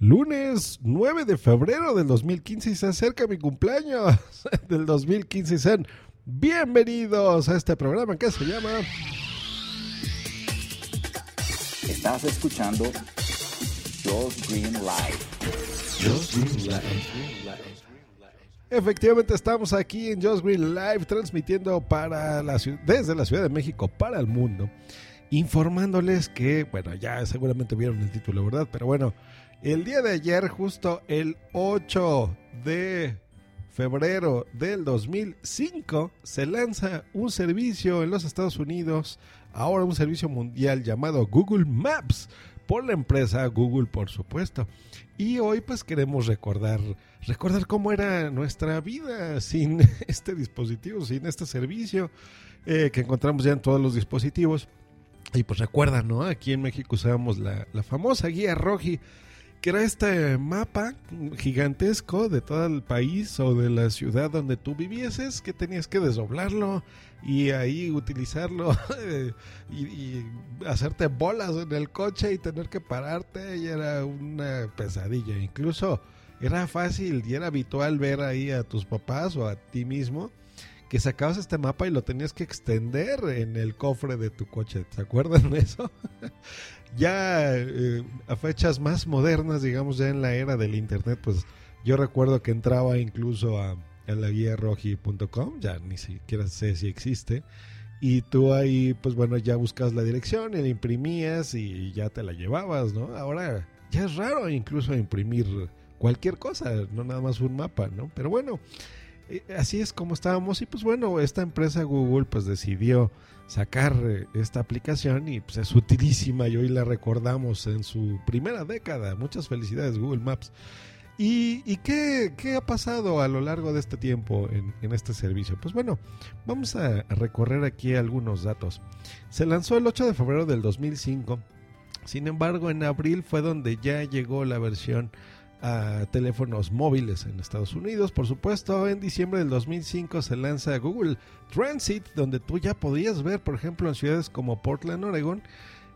lunes 9 de febrero del 2015 y se acerca mi cumpleaños del 2015 y sean bienvenidos a este programa que se llama Estás escuchando Josh Green Live. Efectivamente estamos aquí en Just Green Live transmitiendo para la desde la Ciudad de México para el mundo, informándoles que, bueno, ya seguramente vieron el título, ¿verdad? Pero bueno, el día de ayer, justo el 8 de febrero del 2005, se lanza un servicio en los Estados Unidos, ahora un servicio mundial llamado Google Maps por la empresa Google, por supuesto. Y hoy pues queremos recordar, recordar cómo era nuestra vida sin este dispositivo, sin este servicio eh, que encontramos ya en todos los dispositivos. Y pues recuerda, ¿no? Aquí en México usábamos la, la famosa guía Roji que era este mapa gigantesco de todo el país o de la ciudad donde tú vivieses, que tenías que desdoblarlo y ahí utilizarlo y, hacerte bolas en el coche y tener que pararte y era una pesadilla. Incluso era fácil y era habitual ver ahí a tus papás o a ti mismo que sacabas este mapa y lo tenías que extender en el cofre de tu coche. ¿Se acuerdan de eso? ya eh, a fechas más modernas, digamos ya en la era del internet, pues yo recuerdo que entraba incluso a, la guía roji.com, ya ni siquiera sé si existe, y tú ahí, pues bueno, ya buscas la dirección y la imprimías y ya te la llevabas, ¿no? Ahora ya es raro incluso imprimir cualquier cosa, no nada más un mapa, ¿no? Pero bueno, así es como estábamos y pues bueno, esta empresa Google pues decidió sacar eh, esta aplicación y pues es utilísima y hoy la recordamos en su primera década. Muchas felicidades Google Maps. ¿Y, qué, ha pasado a lo largo de este tiempo en, este servicio? Pues bueno, vamos a recorrer aquí algunos datos. Se lanzó el 8 de febrero del 2005. Sin embargo, en abril fue donde ya llegó la versión a teléfonos móviles en Estados Unidos. Por supuesto, en diciembre del 2005 se lanza Google Transit, donde tú ya podías ver, por ejemplo, en ciudades como Portland, Oregon,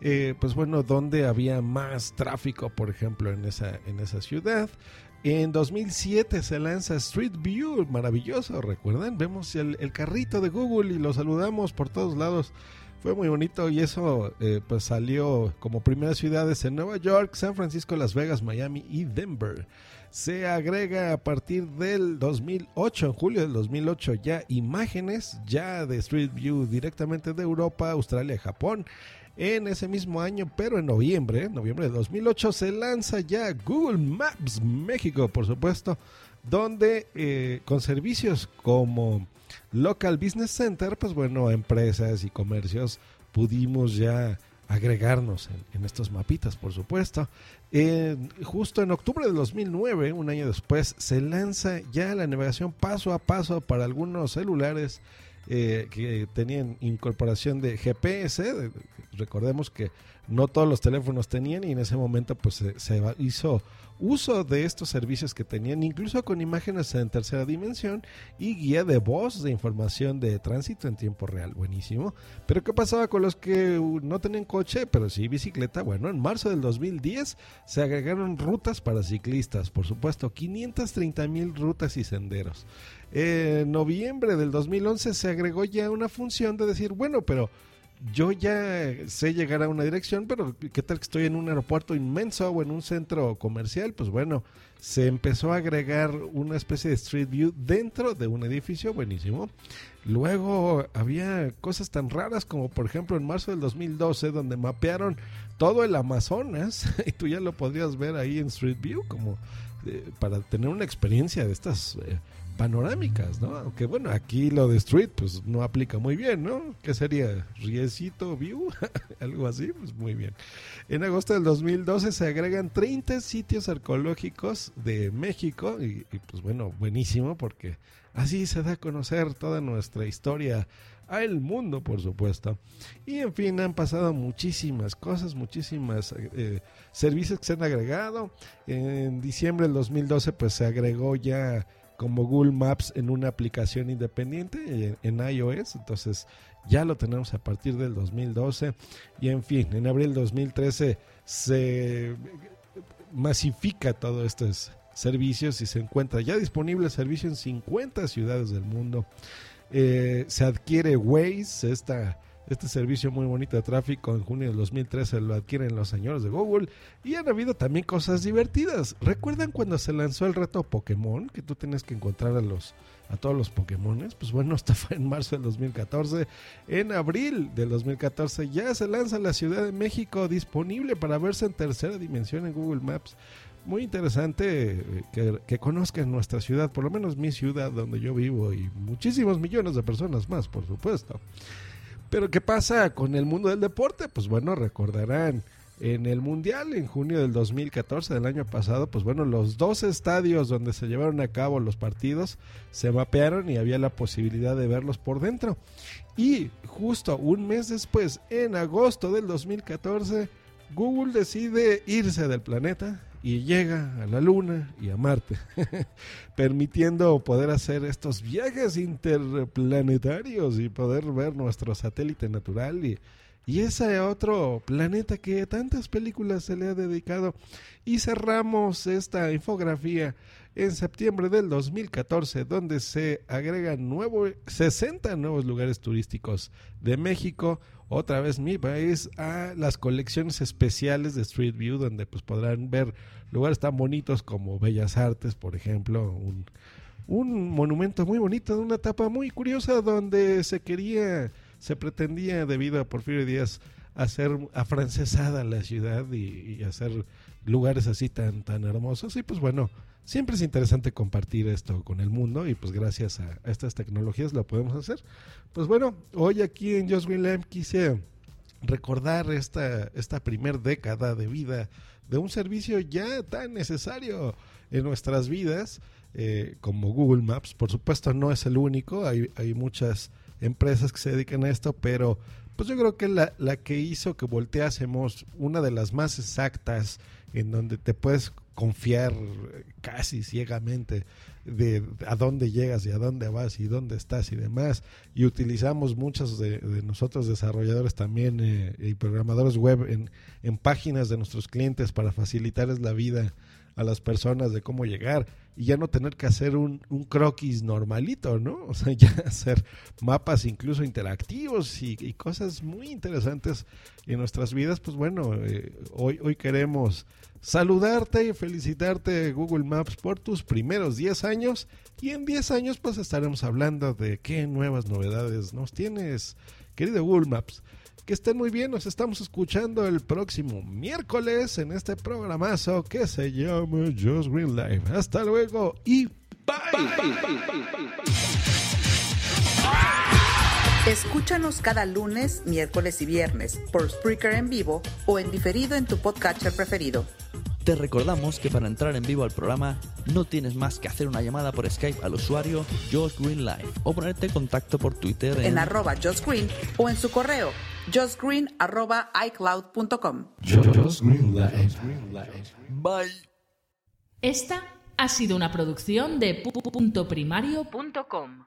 eh, pues bueno, donde había más tráfico, por ejemplo, en esa, en esa ciudad. En 2007 se lanza Street View, maravilloso, ¿recuerdan? Vemos el, el carrito de Google y lo saludamos por todos lados fue muy bonito y eso eh, pues salió como primeras ciudades en Nueva York, San Francisco, Las Vegas, Miami y Denver. Se agrega a partir del 2008, en julio del 2008, ya imágenes ya de Street View directamente de Europa, Australia, Japón. En ese mismo año, pero en noviembre, noviembre de 2008, se lanza ya Google Maps México, por supuesto, donde eh, con servicios como Local Business Center, pues bueno, empresas y comercios pudimos ya agregarnos en, estos mapitas, por supuesto. justo en octubre de 2009, un año después, se lanza ya la navegación paso a paso para algunos celulares eh, que tenían incorporación de GPS. Recordemos que no todos los teléfonos tenían y en ese momento pues se hizo uso de estos servicios que tenían, incluso con imágenes en tercera dimensión y guía de voz de información de tránsito en tiempo real. Buenísimo. Pero ¿qué pasaba con los que no tenían coche, pero sí bicicleta? Bueno, en marzo del 2010 se agregaron rutas para ciclistas, por supuesto, 530 mil rutas y senderos. En noviembre del 2011 se agregó ya una función de decir, bueno, pero yo ya sé llegar a una dirección, pero ¿qué tal que estoy en un aeropuerto inmenso o en un centro comercial? Pues bueno, se empezó a agregar una especie de Street View dentro de un edificio, buenísimo. Luego había cosas tan raras como por ejemplo en marzo del 2012 donde mapearon todo el Amazonas y tú ya lo podrías ver ahí en Street View como eh, para tener una experiencia de estas eh, panorámicas, ¿no? Aunque bueno, aquí lo de Street pues no aplica muy bien, ¿no? ¿Qué sería? Riecito View, algo así, pues muy bien. En agosto del 2012 se agregan 30 sitios arqueológicos de México y, pues bueno, buenísimo porque así se da a conocer toda nuestra historia al mundo, por supuesto. Y en fin, han pasado muchísimas cosas, muchísimas eh, servicios que se han agregado. En diciembre del 2012 pues se agregó ya como Google Maps en una aplicación independiente en, iOS. Entonces ya lo tenemos a partir del 2012. Y en fin, en abril del 2013 se masifica todos estos servicios y se encuentra ya disponible el servicio en 50 ciudades del mundo. Eh, se adquiere Waze, esta este servicio muy bonito de tráfico en junio de 2013 lo adquieren los señores de Google y han habido también cosas divertidas. ¿Recuerdan cuando se lanzó el reto Pokémon que tú tienes que encontrar a los a todos los Pokémones? Pues bueno, esto fue en marzo del 2014. En abril del 2014 ya se lanza la Ciudad de México disponible para verse en tercera dimensión en Google Maps. Muy interesante eh, que, que conozcan nuestra ciudad, por lo menos mi ciudad donde yo vivo y muchísimos millones de personas más, por supuesto. Pero ¿qué pasa con el mundo del deporte? Pues bueno, recordarán en el Mundial en junio del 2014 del año pasado, pues bueno, los dos estadios donde se llevaron a cabo los partidos se mapearon y había la posibilidad de verlos por dentro. Y justo un mes después, en agosto del 2014, Google decide irse del planeta y llega a la Luna y a Marte, permitiendo poder hacer estos viajes interplanetarios y poder ver nuestro satélite natural y, y ese otro planeta que tantas películas se le ha dedicado. Y cerramos esta infografía en septiembre del 2014, donde se agregan nuevo, 60 nuevos lugares turísticos de México, otra vez mi país, a las colecciones especiales de Street View, donde pues podrán ver lugares tan bonitos como Bellas Artes, por ejemplo, un, un monumento muy bonito de una etapa muy curiosa donde se quería, se pretendía debido a Porfirio Díaz hacer afrancesada la ciudad y, hacer lugares así tan, tan hermosos. Y pues bueno, siempre es interesante compartir esto con el mundo y pues gracias a, estas tecnologías lo podemos hacer. Pues bueno, hoy aquí en Just Green Lamp quise recordar esta, esta primer década de vida de un servicio ya tan necesario en nuestras vidas eh, como Google Maps. Por supuesto no es el único, hay, hay muchas empresas que se dedican a esto, pero pues yo creo que la, la que hizo que volteásemos una de las más exactas en donde te puedes confiar casi ciegamente de a dónde llegas y a dónde vas y dónde estás y demás. Y utilizamos muchos de, nosotros desarrolladores también eh, y programadores web en, en páginas de nuestros clientes para facilitarles la vida a las personas de cómo llegar y ya no tener que hacer un, un croquis normalito, ¿no? O sea, ya hacer mapas incluso interactivos y, cosas muy interesantes en nuestras vidas. Pues bueno, eh, hoy, hoy queremos saludarte y felicitarte Google Maps por tus primeros 10 años y en 10 años pues estaremos hablando de qué nuevas novedades nos tienes, querido Google Maps. Que estén muy bien, nos estamos escuchando el próximo miércoles en este programazo que se llama Just Green Live. Hasta luego y bye. Escúchanos cada lunes, miércoles y viernes por Spreaker en vivo o en diferido en tu podcatcher preferido. Te recordamos que para entrar en vivo al programa no tienes más que hacer una llamada por Skype al usuario Josh Green Live o ponerte en contacto por Twitter en, en arroba Josh Green o en su correo joshgreen arroba icloud.com. Just Green Live. Bye. Esta ha sido una producción de pu.primario.com.